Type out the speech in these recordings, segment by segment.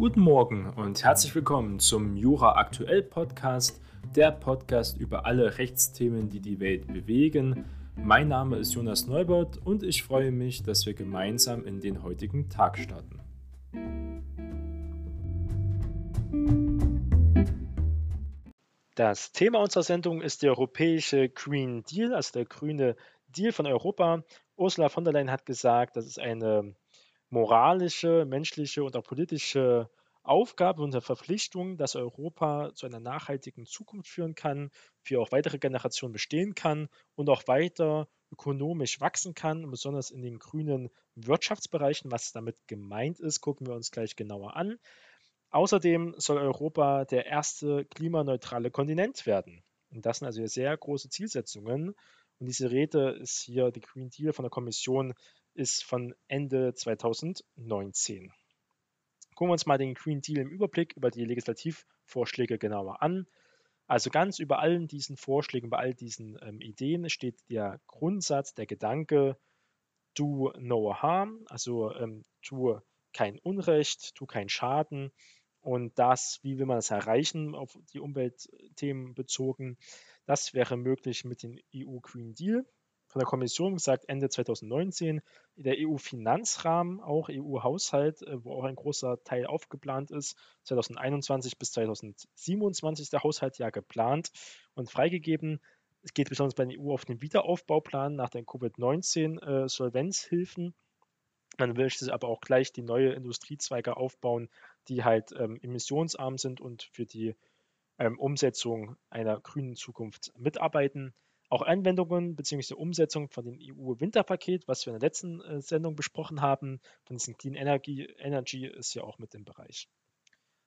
Guten Morgen und herzlich willkommen zum Jura Aktuell Podcast, der Podcast über alle Rechtsthemen, die die Welt bewegen. Mein Name ist Jonas Neubert und ich freue mich, dass wir gemeinsam in den heutigen Tag starten. Das Thema unserer Sendung ist der europäische Green Deal, also der grüne Deal von Europa. Ursula von der Leyen hat gesagt, das ist eine moralische, menschliche und auch politische Aufgabe und Verpflichtung, dass Europa zu einer nachhaltigen Zukunft führen kann, für auch weitere Generationen bestehen kann und auch weiter ökonomisch wachsen kann, besonders in den grünen Wirtschaftsbereichen. Was damit gemeint ist, gucken wir uns gleich genauer an. Außerdem soll Europa der erste klimaneutrale Kontinent werden. Und das sind also sehr große Zielsetzungen. Und diese Rede ist hier, die Green Deal von der Kommission, ist von Ende 2019. Gucken wir uns mal den Green Deal im Überblick über die Legislativvorschläge genauer an. Also ganz über allen diesen Vorschlägen, bei all diesen ähm, Ideen steht der Grundsatz, der Gedanke, do no harm, also ähm, tu kein Unrecht, tu kein Schaden. Und das, wie will man das erreichen, auf die Umweltthemen bezogen, das wäre möglich mit dem EU Green Deal. Von der Kommission gesagt, Ende 2019 der EU-Finanzrahmen, auch EU-Haushalt, äh, wo auch ein großer Teil aufgeplant ist. 2021 bis 2027 ist der Haushalt ja geplant und freigegeben. Es geht besonders bei der EU auf den Wiederaufbauplan nach den Covid-19-Solvenzhilfen. Äh, Man will sich aber auch gleich die neue Industriezweige aufbauen, die halt ähm, emissionsarm sind und für die ähm, Umsetzung einer grünen Zukunft mitarbeiten. Auch Anwendungen bzw. Umsetzung von dem EU-Winterpaket, was wir in der letzten äh, Sendung besprochen haben, von diesem Clean Energy, Energy ist ja auch mit im Bereich.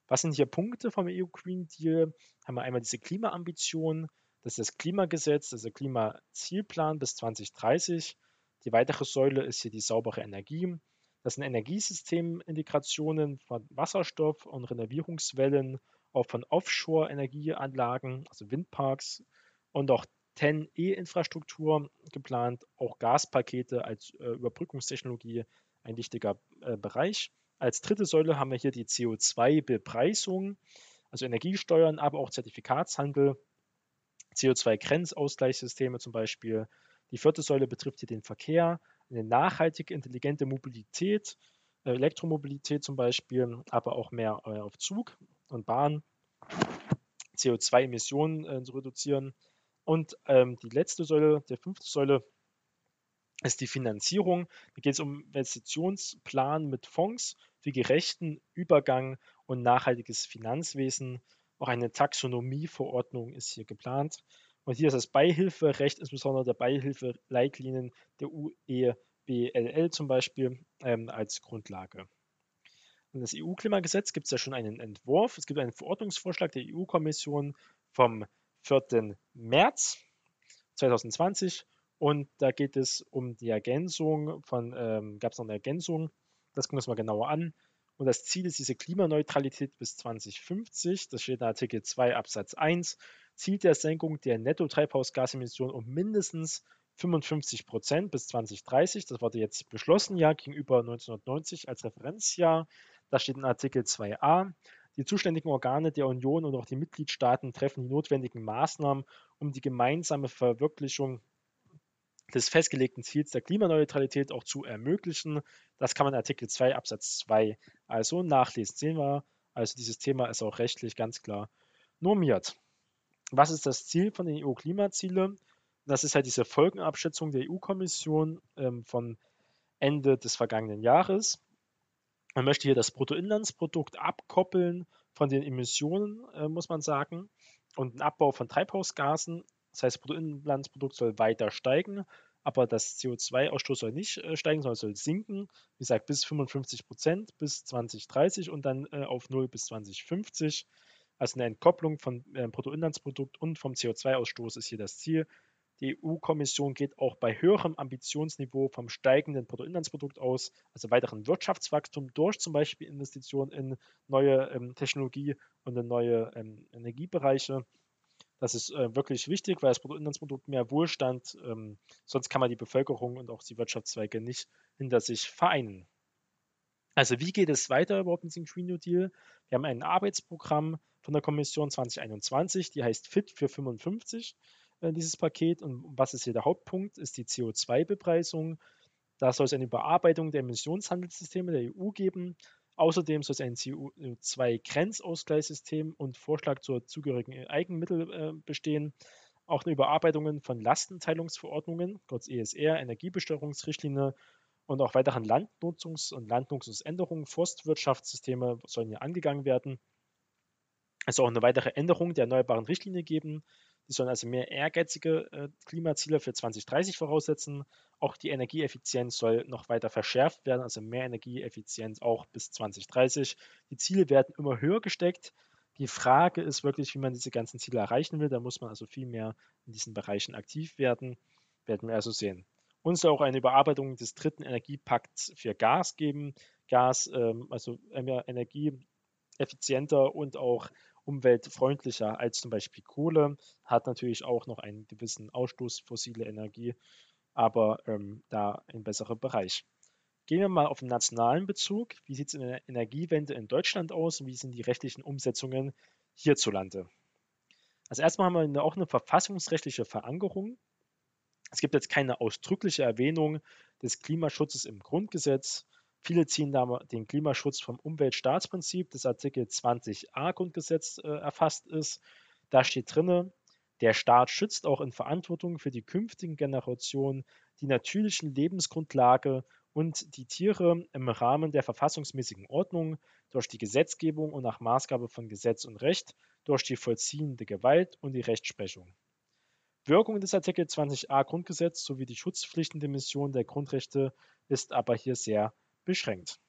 Was sind hier Punkte vom EU Green Deal? Haben wir einmal diese Klimaambition, das ist das Klimagesetz, das ist der Klimazielplan bis 2030. Die weitere Säule ist hier die saubere Energie. Das sind Energiesystemintegrationen von Wasserstoff und Renovierungswellen auch von Offshore-Energieanlagen, also Windparks und auch TEN-E-Infrastruktur geplant, auch Gaspakete als äh, Überbrückungstechnologie ein wichtiger äh, Bereich. Als dritte Säule haben wir hier die CO2-Bepreisung, also Energiesteuern, aber auch Zertifikatshandel, CO2-Grenzausgleichssysteme zum Beispiel. Die vierte Säule betrifft hier den Verkehr, eine nachhaltige, intelligente Mobilität, äh, Elektromobilität zum Beispiel, aber auch mehr äh, auf Zug und Bahn, CO2-Emissionen äh, zu reduzieren. Und ähm, die letzte Säule, der fünfte Säule, ist die Finanzierung. Da geht es um Investitionsplan mit Fonds für gerechten Übergang und nachhaltiges Finanzwesen. Auch eine Taxonomieverordnung ist hier geplant. Und hier ist das Beihilferecht, insbesondere der Beihilfeleitlinien der UEBLL zum Beispiel, ähm, als Grundlage. Und das EU-Klimagesetz gibt es ja schon einen Entwurf. Es gibt einen Verordnungsvorschlag der EU-Kommission vom 4. März 2020 und da geht es um die Ergänzung von, ähm, gab es noch eine Ergänzung, das gucken wir uns mal genauer an. Und das Ziel ist diese Klimaneutralität bis 2050. Das steht in Artikel 2 Absatz 1. Ziel der Senkung der Netto-Treibhausgasemissionen um mindestens 55 Prozent bis 2030. Das wurde jetzt beschlossen, ja, gegenüber 1990 als Referenzjahr. Das steht in Artikel 2a. Die zuständigen Organe der Union und auch die Mitgliedstaaten treffen die notwendigen Maßnahmen, um die gemeinsame Verwirklichung des festgelegten Ziels der Klimaneutralität auch zu ermöglichen. Das kann man in Artikel 2 Absatz 2 also nachlesen. Sehen wir, also dieses Thema ist auch rechtlich ganz klar normiert. Was ist das Ziel von den EU-Klimazielen? Das ist halt diese Folgenabschätzung der EU-Kommission ähm, von Ende des vergangenen Jahres. Man möchte hier das Bruttoinlandsprodukt abkoppeln von den Emissionen, äh, muss man sagen, und den Abbau von Treibhausgasen. Das heißt, das Bruttoinlandsprodukt soll weiter steigen, aber das CO2-Ausstoß soll nicht äh, steigen, sondern soll sinken. Wie gesagt, bis 55 Prozent bis 2030 und dann äh, auf 0 bis 2050. Also eine Entkopplung von äh, Bruttoinlandsprodukt und vom CO2-Ausstoß ist hier das Ziel. Die EU-Kommission geht auch bei höherem Ambitionsniveau vom steigenden Bruttoinlandsprodukt aus, also weiteren Wirtschaftswachstum durch zum Beispiel Investitionen in neue ähm, Technologie und in neue ähm, Energiebereiche. Das ist äh, wirklich wichtig, weil das Bruttoinlandsprodukt mehr Wohlstand, ähm, sonst kann man die Bevölkerung und auch die Wirtschaftszweige nicht hinter sich vereinen. Also wie geht es weiter überhaupt mit dem Green New Deal? Wir haben ein Arbeitsprogramm von der Kommission 2021, die heißt Fit für 55, äh, dieses Paket. Und was ist hier der Hauptpunkt? Ist die CO2-Bepreisung. Da soll es eine Überarbeitung der Emissionshandelssysteme der EU geben. Außerdem soll es ein CO2-Grenzausgleichssystem und Vorschlag zur zugehörigen Eigenmittel äh, bestehen. Auch eine Überarbeitung von Lastenteilungsverordnungen, kurz ESR, Energiebesteuerungsrichtlinie und auch weiteren Landnutzungs- und Landnutzungsänderungen, Forstwirtschaftssysteme sollen hier angegangen werden. Es soll auch eine weitere Änderung der erneuerbaren Richtlinie geben. Die sollen also mehr ehrgeizige äh, Klimaziele für 2030 voraussetzen. Auch die Energieeffizienz soll noch weiter verschärft werden, also mehr Energieeffizienz auch bis 2030. Die Ziele werden immer höher gesteckt. Die Frage ist wirklich, wie man diese ganzen Ziele erreichen will. Da muss man also viel mehr in diesen Bereichen aktiv werden. Werden wir also sehen. Und es soll auch eine Überarbeitung des dritten Energiepakts für Gas geben. Gas, ähm, also energieeffizienter und auch umweltfreundlicher als zum Beispiel Kohle, hat natürlich auch noch einen gewissen Ausstoß fossile Energie, aber ähm, da ein besserer Bereich. Gehen wir mal auf den nationalen Bezug. Wie sieht es in der Energiewende in Deutschland aus und wie sind die rechtlichen Umsetzungen hierzulande? Also erstmal haben wir auch eine verfassungsrechtliche Verankerung. Es gibt jetzt keine ausdrückliche Erwähnung des Klimaschutzes im Grundgesetz. Viele ziehen da den Klimaschutz vom Umweltstaatsprinzip des Artikel 20a Grundgesetz äh, erfasst ist. Da steht drin, der Staat schützt auch in Verantwortung für die künftigen Generationen die natürlichen Lebensgrundlage und die Tiere im Rahmen der verfassungsmäßigen Ordnung durch die Gesetzgebung und nach Maßgabe von Gesetz und Recht, durch die vollziehende Gewalt und die Rechtsprechung. Wirkung des Artikel 20a Grundgesetz sowie die schutzpflichtende Mission der Grundrechte ist aber hier sehr beschränkt.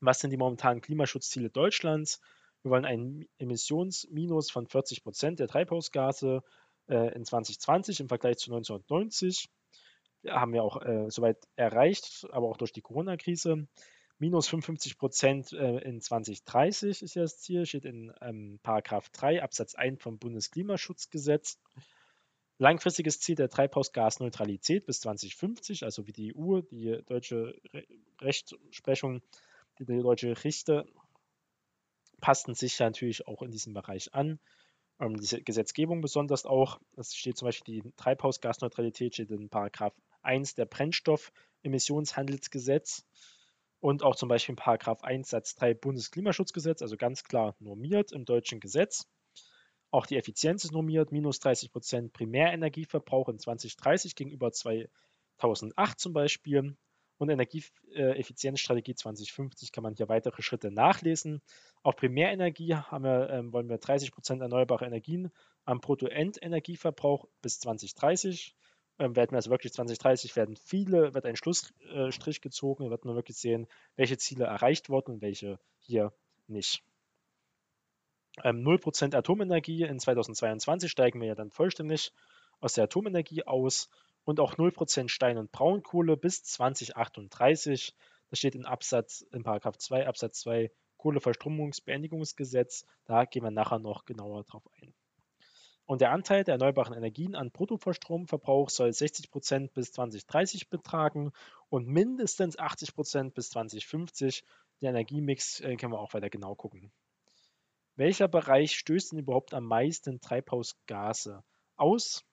Was sind die momentanen Klimaschutzziele Deutschlands? Wir wollen ein Emissionsminus von 40 Prozent der Treibhausgase äh, in 2020 im Vergleich zu 1990. Haben wir auch äh, soweit erreicht, aber auch durch die Corona-Krise. Minus 55 Prozent äh, in 2030 ist ja das Ziel, steht in ähm, Paragraph 3 Absatz 1 vom Bundesklimaschutzgesetz. Langfristiges Ziel der Treibhausgasneutralität bis 2050, also wie die EU, die deutsche Re Rechtsprechung, die, deutsche Richter passten sich natürlich auch in diesem Bereich an. Ähm, diese Gesetzgebung besonders auch, es steht zum Beispiel die Treibhausgasneutralität, steht in Paragraph 1 der Brennstoffemissionshandelsgesetz und auch zum Beispiel in Paragraph 1 Satz 3 Bundesklimaschutzgesetz, also ganz klar normiert im deutschen Gesetz. Auch die Effizienz ist normiert, minus 30 Prozent Primärenergieverbrauch in 2030 gegenüber 2008 zum Beispiel. Und Energieeffizienzstrategie 2050 kann man hier weitere Schritte nachlesen. Auf Primärenergie wir, ähm, wollen wir 30 Prozent erneuerbare Energien am Bruttoendenergieverbrauch bis 2030. Ähm, werden wir also wirklich 2030 werden viele, wird ein Schlussstrich äh, gezogen, wird man wirklich sehen, welche Ziele erreicht wurden und welche hier nicht ähm, 0% Atomenergie. In 2022 steigen wir ja dann vollständig aus der Atomenergie aus und auch 0% Stein- und Braunkohle bis 2038. Das steht in Absatz, in Paragraph 2 Absatz 2 Kohleverstromungsbeendigungsgesetz. Da gehen wir nachher noch genauer drauf ein. Und der Anteil der erneuerbaren Energien an Bruttostromverbrauch soll 60% bis 2030 betragen und mindestens 80% bis 2050. Der Energiemix äh, können wir auch weiter genau gucken. Welcher Bereich stößt denn überhaupt am meisten Treibhausgase aus?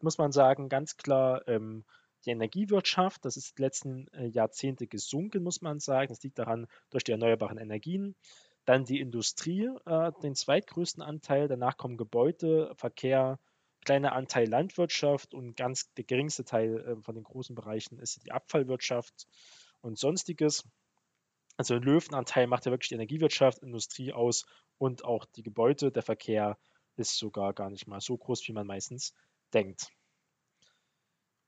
Muss man sagen, ganz klar ähm, die Energiewirtschaft. Das ist die letzten äh, Jahrzehnte gesunken, muss man sagen. Das liegt daran durch die erneuerbaren Energien. Dann die Industrie, äh, den zweitgrößten Anteil. Danach kommen Gebäude, Verkehr, kleiner Anteil Landwirtschaft und ganz der geringste Teil äh, von den großen Bereichen ist die Abfallwirtschaft und sonstiges. Also ein Löwenanteil macht ja wirklich die Energiewirtschaft, Industrie aus und auch die Gebäude. Der Verkehr ist sogar gar nicht mal so groß, wie man meistens denkt.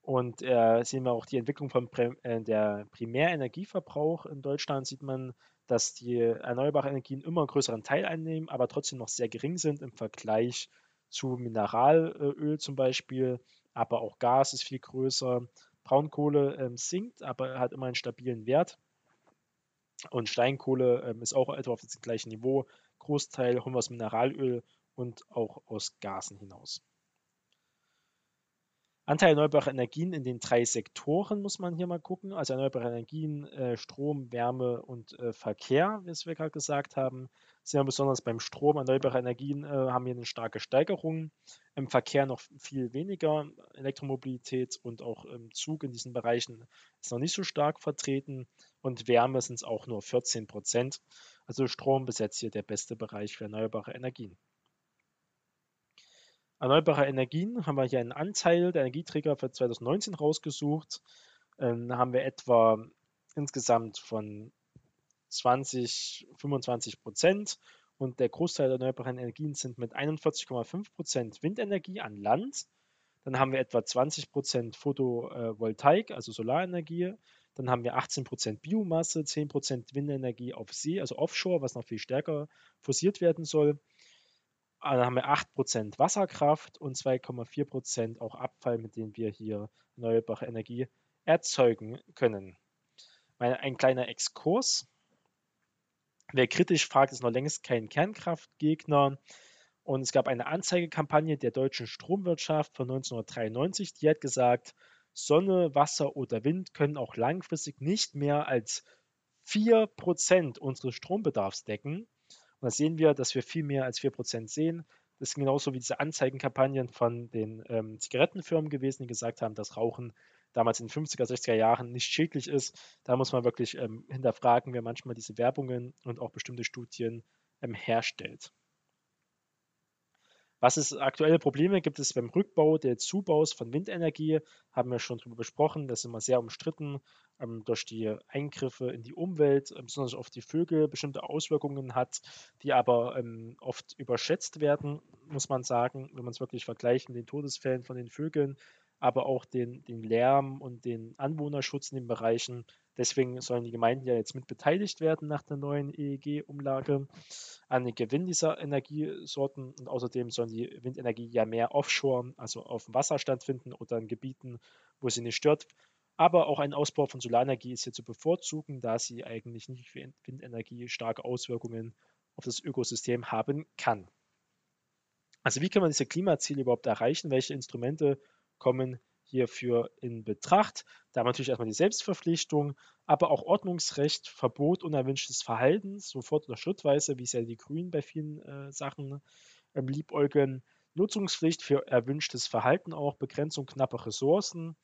Und äh, sehen wir auch die Entwicklung von äh, der Primärenergieverbrauch in Deutschland, sieht man, dass die erneuerbaren Energien immer einen größeren Teil einnehmen, aber trotzdem noch sehr gering sind im Vergleich zu Mineralöl zum Beispiel. Aber auch Gas ist viel größer. Braunkohle ähm, sinkt, aber hat immer einen stabilen Wert. Und Steinkohle ähm, ist auch etwa auf dem gleichen Niveau. Großteil holen wir aus Mineralöl und auch aus Gasen hinaus. Anteil erneuerbarer Energien in den drei Sektoren muss man hier mal gucken. Also erneuerbare Energien, äh, Strom, Wärme und äh, Verkehr, wie wir gerade gesagt haben. Sehr besonders beim Strom, erneuerbare Energien äh, haben hier eine starke Steigerung. Im Verkehr noch viel weniger. Elektromobilität und auch im Zug in diesen Bereichen ist noch nicht so stark vertreten. Und Wärme sind es auch nur 14 Prozent. Also Strom besetzt hier der beste Bereich für erneuerbare Energien. Erneuerbare Energien haben wir hier einen Anteil der Energieträger für 2019 rausgesucht. Ähm, haben wir etwa insgesamt von 20, 25 Prozent und der Großteil der erneuerbaren Energien sind mit 41,5 Prozent Windenergie an Land. Dann haben wir etwa 20 Prozent Photovoltaik, also Solarenergie. Dann haben wir 18 Prozent Biomasse, 10 Prozent Windenergie auf See, also Offshore, was noch viel stärker forciert werden soll. Dann haben wir 8% Wasserkraft und 2,4% auch Abfall, mit dem wir hier erneuerbare Energie erzeugen können. Ein kleiner Exkurs. Wer kritisch fragt, ist noch längst kein Kernkraftgegner. Und es gab eine Anzeigekampagne der deutschen Stromwirtschaft von 1993, die hat gesagt, Sonne, Wasser oder Wind können auch langfristig nicht mehr als 4% unseres Strombedarfs decken. Und da sehen wir, dass wir viel mehr als 4% sehen. Das ist genauso wie diese Anzeigenkampagnen von den ähm, Zigarettenfirmen gewesen, die gesagt haben, dass Rauchen damals in den 50er, 60er Jahren nicht schädlich ist. Da muss man wirklich ähm, hinterfragen, wer manchmal diese Werbungen und auch bestimmte Studien ähm, herstellt. Was es aktuelle Probleme gibt es beim Rückbau der Zubaus von Windenergie, haben wir schon darüber besprochen. Das ist immer sehr umstritten ähm, durch die Eingriffe in die Umwelt, äh, besonders auf die Vögel, bestimmte Auswirkungen hat, die aber ähm, oft überschätzt werden, muss man sagen, wenn man es wirklich vergleicht mit den Todesfällen von den Vögeln, aber auch den, den Lärm und den Anwohnerschutz in den Bereichen. Deswegen sollen die Gemeinden ja jetzt mit beteiligt werden nach der neuen EEG-Umlage an den Gewinn dieser Energiesorten und außerdem sollen die Windenergie ja mehr offshore, also auf dem Wasser stattfinden oder in Gebieten, wo sie nicht stört. Aber auch ein Ausbau von Solarenergie ist hier zu bevorzugen, da sie eigentlich nicht für Windenergie starke Auswirkungen auf das Ökosystem haben kann. Also wie kann man diese Klimaziele überhaupt erreichen? Welche Instrumente kommen hierfür in Betracht. Da haben natürlich erstmal die Selbstverpflichtung, aber auch Ordnungsrecht, Verbot unerwünschtes Verhaltens, sofort oder schrittweise, wie es ja die Grünen bei vielen äh, Sachen ähm, liebäugeln. Nutzungspflicht für erwünschtes Verhalten auch, Begrenzung knapper Ressourcen,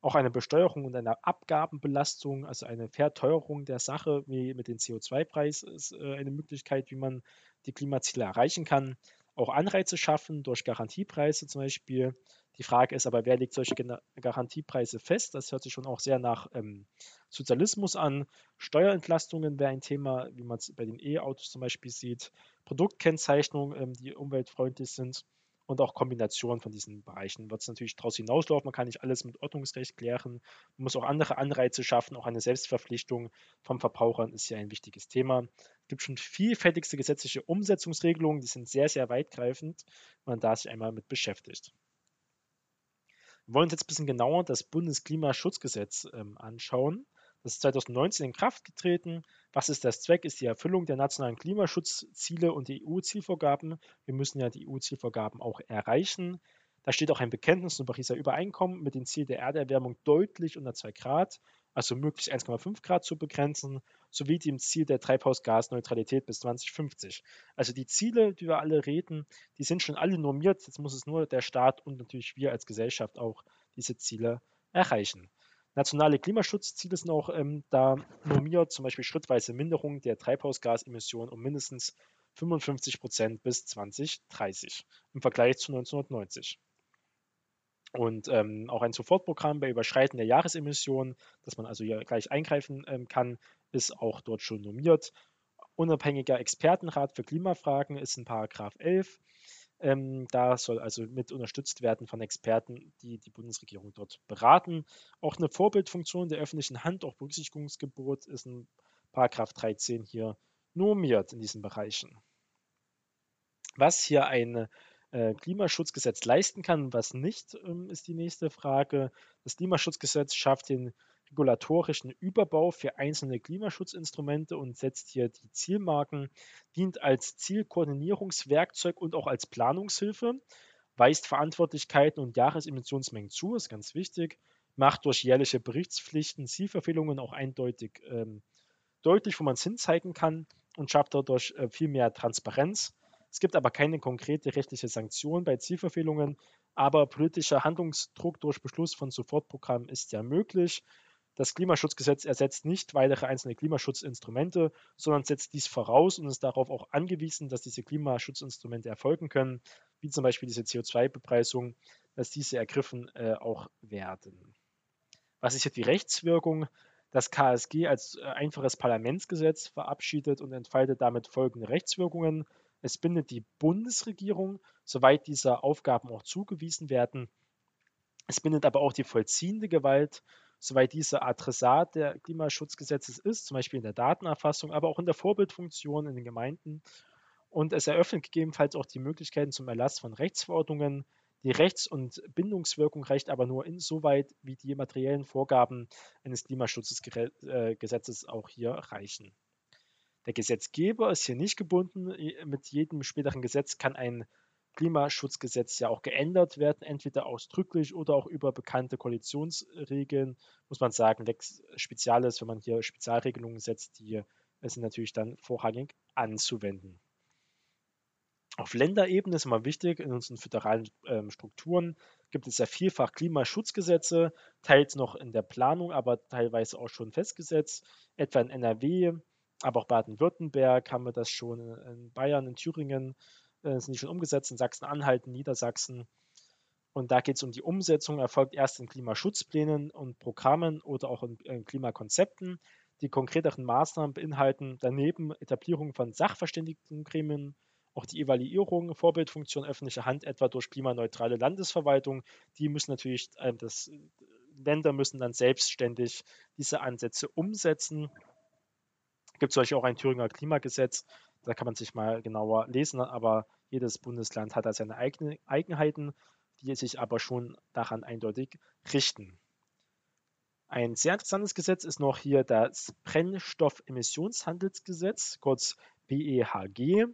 auch eine Besteuerung und eine Abgabenbelastung, also eine Verteuerung der Sache, wie mit dem CO2-Preis ist äh, eine Möglichkeit, wie man die Klimaziele erreichen kann. Auch Anreize schaffen durch Garantiepreise zum Beispiel, die Frage ist aber, wer legt solche Garantiepreise fest? Das hört sich schon auch sehr nach ähm, Sozialismus an. Steuerentlastungen wäre ein Thema, wie man es bei den E-Autos zum Beispiel sieht. Produktkennzeichnungen, ähm, die umweltfreundlich sind und auch Kombination von diesen Bereichen wird es natürlich daraus hinauslaufen. Man kann nicht alles mit Ordnungsrecht klären. Man muss auch andere Anreize schaffen. Auch eine Selbstverpflichtung vom Verbrauchern ist hier ein wichtiges Thema. Es gibt schon vielfältigste gesetzliche Umsetzungsregelungen, die sind sehr, sehr weitgreifend, wenn man da sich einmal mit beschäftigt. Wir wollen uns jetzt ein bisschen genauer das Bundesklimaschutzgesetz ähm, anschauen. Das ist 2019 in Kraft getreten. Was ist das Zweck? Ist die Erfüllung der nationalen Klimaschutzziele und die EU-Zielvorgaben. Wir müssen ja die EU-Zielvorgaben auch erreichen. Da steht auch ein Bekenntnis zum Pariser Übereinkommen mit dem Ziel der Erderwärmung deutlich unter 2 Grad also möglichst 1,5 Grad zu begrenzen, sowie dem Ziel der Treibhausgasneutralität bis 2050. Also die Ziele, die wir alle reden, die sind schon alle normiert. Jetzt muss es nur der Staat und natürlich wir als Gesellschaft auch diese Ziele erreichen. Nationale Klimaschutzziele sind auch ähm, da normiert, zum Beispiel schrittweise Minderung der Treibhausgasemissionen um mindestens 55 Prozent bis 2030 im Vergleich zu 1990. Und ähm, auch ein Sofortprogramm bei Überschreiten der Jahresemissionen, dass man also hier gleich eingreifen ähm, kann, ist auch dort schon normiert. Unabhängiger Expertenrat für Klimafragen ist in Paragraph 11. Ähm, da soll also mit unterstützt werden von Experten, die die Bundesregierung dort beraten. Auch eine Vorbildfunktion der öffentlichen Hand, auch Berücksichtigungsgebot, ist in Paragraph 13 hier normiert in diesen Bereichen. Was hier eine äh, Klimaschutzgesetz leisten kann, was nicht, ähm, ist die nächste Frage. Das Klimaschutzgesetz schafft den regulatorischen Überbau für einzelne Klimaschutzinstrumente und setzt hier die Zielmarken, dient als Zielkoordinierungswerkzeug und auch als Planungshilfe. weist Verantwortlichkeiten und Jahresemissionsmengen zu, ist ganz wichtig, macht durch jährliche Berichtspflichten Zielverfehlungen auch eindeutig ähm, deutlich, wo man es hinzeigen kann und schafft dadurch äh, viel mehr Transparenz. Es gibt aber keine konkrete rechtliche Sanktion bei Zielverfehlungen, aber politischer Handlungsdruck durch Beschluss von Sofortprogrammen ist ja möglich. Das Klimaschutzgesetz ersetzt nicht weitere einzelne Klimaschutzinstrumente, sondern setzt dies voraus und ist darauf auch angewiesen, dass diese Klimaschutzinstrumente erfolgen können, wie zum Beispiel diese CO2-Bepreisung, dass diese ergriffen äh, auch werden. Was ist jetzt die Rechtswirkung? Das KSG als äh, einfaches Parlamentsgesetz verabschiedet und entfaltet damit folgende Rechtswirkungen. Es bindet die Bundesregierung, soweit diese Aufgaben auch zugewiesen werden. Es bindet aber auch die vollziehende Gewalt, soweit diese Adressat der Klimaschutzgesetzes ist, zum Beispiel in der Datenerfassung, aber auch in der Vorbildfunktion in den Gemeinden. Und es eröffnet gegebenenfalls auch die Möglichkeiten zum Erlass von Rechtsverordnungen, die Rechts- und Bindungswirkung reicht aber nur insoweit, wie die materiellen Vorgaben eines Klimaschutzgesetzes äh, auch hier reichen. Der Gesetzgeber ist hier nicht gebunden. Mit jedem späteren Gesetz kann ein Klimaschutzgesetz ja auch geändert werden, entweder ausdrücklich oder auch über bekannte Koalitionsregeln. Muss man sagen, Lex Speziales, wenn man hier Spezialregelungen setzt, die sind natürlich dann vorrangig anzuwenden. Auf Länderebene ist immer wichtig, in unseren föderalen ähm, Strukturen gibt es ja vielfach Klimaschutzgesetze, teils noch in der Planung, aber teilweise auch schon festgesetzt, etwa in NRW, aber auch Baden-Württemberg haben wir das schon, in Bayern, in Thüringen äh, sind die schon umgesetzt, in Sachsen-Anhalt, Niedersachsen. Und da geht es um die Umsetzung, erfolgt erst in Klimaschutzplänen und Programmen oder auch in, in Klimakonzepten. Die konkreteren Maßnahmen beinhalten daneben Etablierung von Sachverständigengremien, auch die Evaluierung, Vorbildfunktion öffentlicher Hand, etwa durch klimaneutrale Landesverwaltung, die müssen natürlich, äh, das, Länder müssen dann selbstständig diese Ansätze umsetzen. Es gibt zum Beispiel auch ein Thüringer Klimagesetz, da kann man sich mal genauer lesen, aber jedes Bundesland hat da seine eigenen Eigenheiten, die sich aber schon daran eindeutig richten. Ein sehr interessantes Gesetz ist noch hier das Brennstoffemissionshandelsgesetz, kurz BEHG.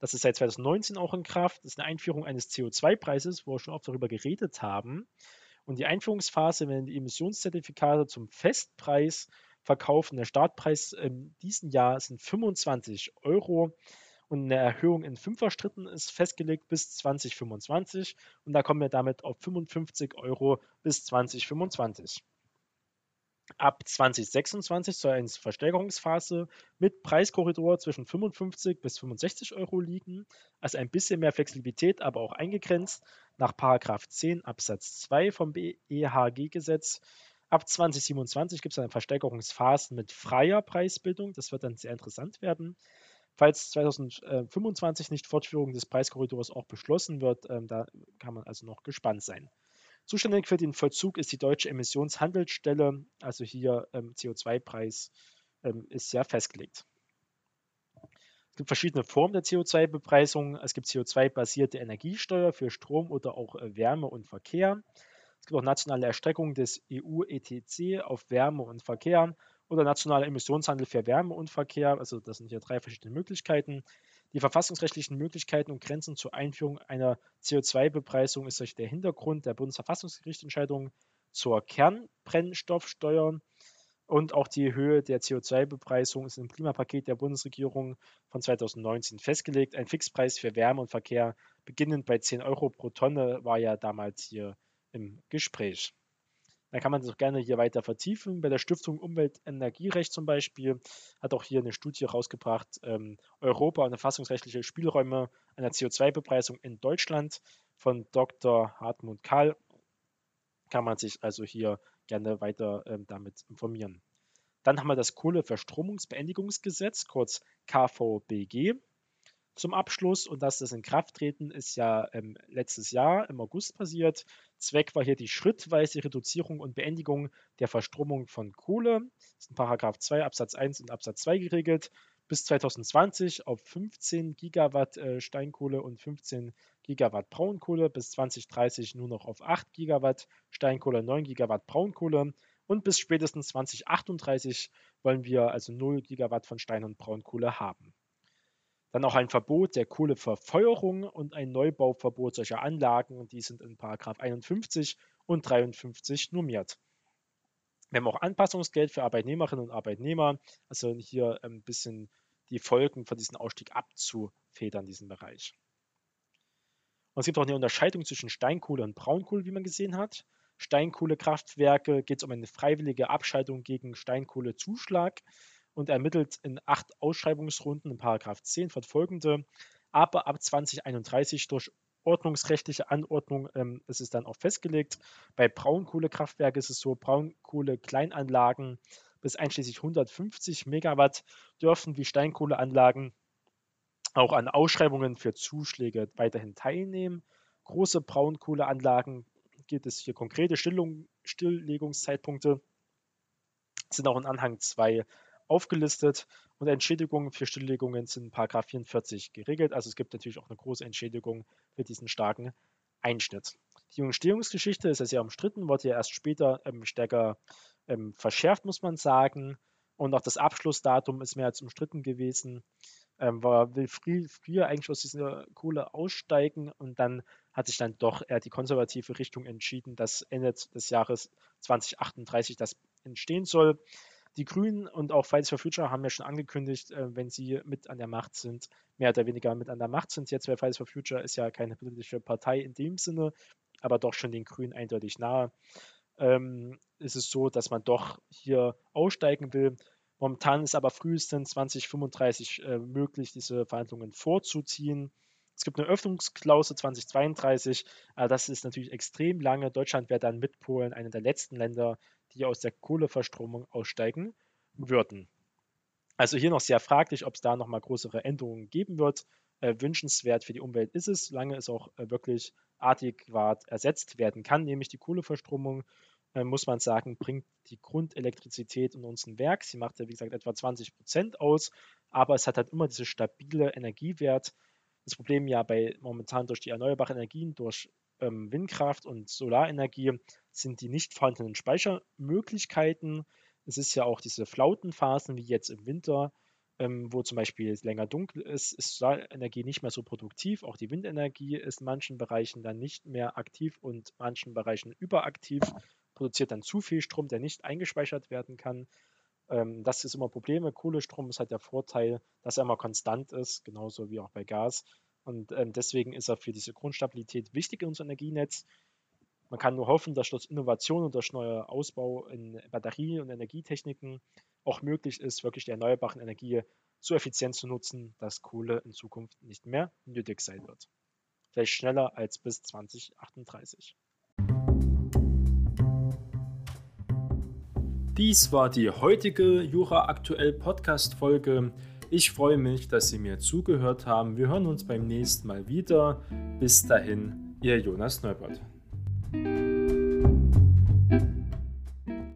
Das ist seit 2019 auch in Kraft. Das ist eine Einführung eines CO2-Preises, wo wir schon oft darüber geredet haben. Und die Einführungsphase, wenn die Emissionszertifikate zum Festpreis verkaufen, der Startpreis in diesem Jahr sind 25 Euro und eine Erhöhung in Fünferstritten ist festgelegt bis 2025 und da kommen wir damit auf 55 Euro bis 2025. Ab 2026 soll eine Versteigerungsphase mit Preiskorridor zwischen 55 bis 65 Euro liegen, also ein bisschen mehr Flexibilität, aber auch eingegrenzt nach 10 Absatz 2 vom BEHG-Gesetz. Ab 2027 gibt es eine Versteigerungsphase mit freier Preisbildung, das wird dann sehr interessant werden. Falls 2025 nicht Fortführung des Preiskorridors auch beschlossen wird, ähm, da kann man also noch gespannt sein. Zuständig für den Vollzug ist die Deutsche Emissionshandelsstelle, also hier ähm, CO2-Preis ähm, ist ja festgelegt. Es gibt verschiedene Formen der CO2-Bepreisung. Es gibt CO2-basierte Energiesteuer für Strom oder auch äh, Wärme und Verkehr. Es gibt auch nationale Erstreckung des EU-ETC auf Wärme und Verkehr oder nationaler Emissionshandel für Wärme und Verkehr. Also das sind hier drei verschiedene Möglichkeiten. Die verfassungsrechtlichen Möglichkeiten und Grenzen zur Einführung einer CO2-Bepreisung ist durch der Hintergrund der Bundesverfassungsgerichtsentscheidung zur Kernbrennstoffsteuer und auch die Höhe der CO2-Bepreisung ist im Klimapaket der Bundesregierung von 2019 festgelegt. Ein Fixpreis für Wärme und Verkehr beginnend bei 10 Euro pro Tonne war ja damals hier im Gespräch. Da kann man das auch gerne hier weiter vertiefen. Bei der Stiftung Umwelt-Energierecht zum Beispiel hat auch hier eine Studie rausgebracht, ähm, Europa und verfassungsrechtliche Spielräume einer CO2-Bepreisung in Deutschland von Dr. Hartmut Kahl. Kann man sich also hier gerne weiter ähm, damit informieren. Dann haben wir das Kohleverstromungsbeendigungsgesetz, kurz KVBG zum Abschluss und dass das in Kraft treten ist ja ähm, letztes Jahr im August passiert. Zweck war hier die schrittweise Reduzierung und Beendigung der Verstromung von Kohle. Das ist in Paragraph 2 Absatz 1 und Absatz 2 geregelt. Bis 2020 auf 15 Gigawatt äh, Steinkohle und 15 Gigawatt Braunkohle, bis 2030 nur noch auf 8 Gigawatt Steinkohle, 9 Gigawatt Braunkohle und bis spätestens 2038 wollen wir also 0 Gigawatt von Stein- und Braunkohle haben. Dann auch ein Verbot der Kohleverfeuerung und ein Neubauverbot solcher Anlagen. Die sind in Paragraph 51 und 53 normiert. Wir haben auch Anpassungsgeld für Arbeitnehmerinnen und Arbeitnehmer, also hier ein bisschen die Folgen von diesem Ausstieg abzufedern, diesen Bereich. Und es gibt auch eine Unterscheidung zwischen Steinkohle und Braunkohle, wie man gesehen hat. Steinkohlekraftwerke geht es um eine freiwillige Abschaltung gegen Steinkohlezuschlag und ermittelt in acht Ausschreibungsrunden in Paragraph 10 fortfolgende, aber ab 2031 durch ordnungsrechtliche Anordnung ähm, ist es dann auch festgelegt. Bei Braunkohlekraftwerken ist es so, Braunkohle-Kleinanlagen bis einschließlich 150 Megawatt dürfen wie Steinkohleanlagen auch an Ausschreibungen für Zuschläge weiterhin teilnehmen. Große Braunkohleanlagen gibt es hier konkrete Stilllegungszeitpunkte, sind auch in Anhang 2 aufgelistet und Entschädigungen für Stilllegungen sind in 44 geregelt. Also es gibt natürlich auch eine große Entschädigung für diesen starken Einschnitt. Die Entstehungsgeschichte ist ja sehr umstritten, wurde ja erst später ähm, stärker ähm, verschärft, muss man sagen. Und auch das Abschlussdatum ist mehr als umstritten gewesen. Ähm, war, will früh, früher eigentlich aus dieser Kohle aussteigen und dann hat sich dann doch eher die konservative Richtung entschieden, dass Ende des Jahres 2038 das entstehen soll. Die Grünen und auch Fridays for Future haben ja schon angekündigt, äh, wenn sie mit an der Macht sind, mehr oder weniger mit an der Macht sind. Jetzt, weil Fridays for Future ist ja keine politische Partei in dem Sinne, aber doch schon den Grünen eindeutig nahe. Ähm, ist es so, dass man doch hier aussteigen will. Momentan ist aber frühestens 2035 äh, möglich, diese Verhandlungen vorzuziehen. Es gibt eine Öffnungsklausel 2032, aber das ist natürlich extrem lange. Deutschland wäre dann mit Polen einer der letzten Länder, die aus der Kohleverstromung aussteigen würden. Also hier noch sehr fraglich, ob es da nochmal größere Änderungen geben wird. Äh, wünschenswert für die Umwelt ist es, solange es auch äh, wirklich adäquat ersetzt werden kann, nämlich die Kohleverstromung, äh, muss man sagen, bringt die Grundelektrizität in unseren Werk. Sie macht ja, wie gesagt, etwa 20 Prozent aus, aber es hat halt immer diese stabile Energiewert. Das Problem ja bei momentan durch die erneuerbaren Energien, durch ähm, Windkraft und Solarenergie sind die nicht vorhandenen Speichermöglichkeiten. Es ist ja auch diese Flautenphasen wie jetzt im Winter, ähm, wo zum Beispiel es länger dunkel ist, ist Solarenergie nicht mehr so produktiv. Auch die Windenergie ist in manchen Bereichen dann nicht mehr aktiv und in manchen Bereichen überaktiv, produziert dann zu viel Strom, der nicht eingespeichert werden kann. Ähm, das ist immer Probleme. Kohlestrom ist halt der Vorteil, dass er immer konstant ist, genauso wie auch bei Gas. Und ähm, deswegen ist er für diese Grundstabilität wichtig in unserem Energienetz. Man kann nur hoffen, dass durch Innovation und durch neuer Ausbau in Batterie- und Energietechniken auch möglich ist, wirklich die erneuerbaren Energie so effizient zu nutzen, dass Kohle in Zukunft nicht mehr nötig sein wird. Vielleicht schneller als bis 2038. Dies war die heutige Jura Aktuell Podcast Folge. Ich freue mich, dass Sie mir zugehört haben. Wir hören uns beim nächsten Mal wieder. Bis dahin, Ihr Jonas Neubert.